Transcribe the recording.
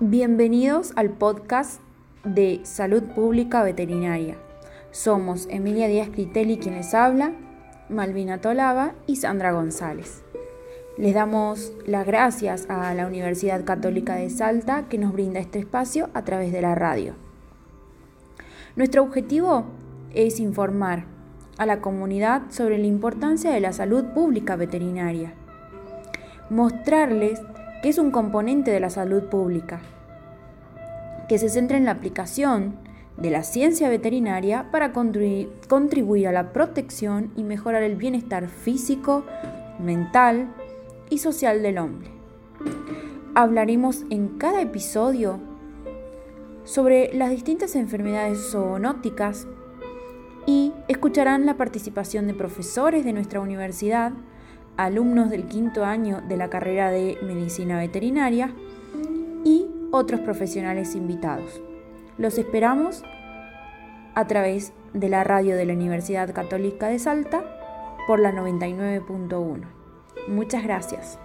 Bienvenidos al podcast de Salud Pública Veterinaria. Somos Emilia Díaz Critelli quien les habla, Malvina Tolava y Sandra González. Les damos las gracias a la Universidad Católica de Salta que nos brinda este espacio a través de la radio. Nuestro objetivo es informar a la comunidad sobre la importancia de la salud pública veterinaria, mostrarles que es un componente de la salud pública, que se centra en la aplicación de la ciencia veterinaria para contribuir a la protección y mejorar el bienestar físico, mental y social del hombre. Hablaremos en cada episodio sobre las distintas enfermedades zoonóticas y escucharán la participación de profesores de nuestra universidad, alumnos del quinto año de la carrera de medicina veterinaria y otros profesionales invitados. Los esperamos a través de la radio de la Universidad Católica de Salta por la 99.1. Muchas gracias.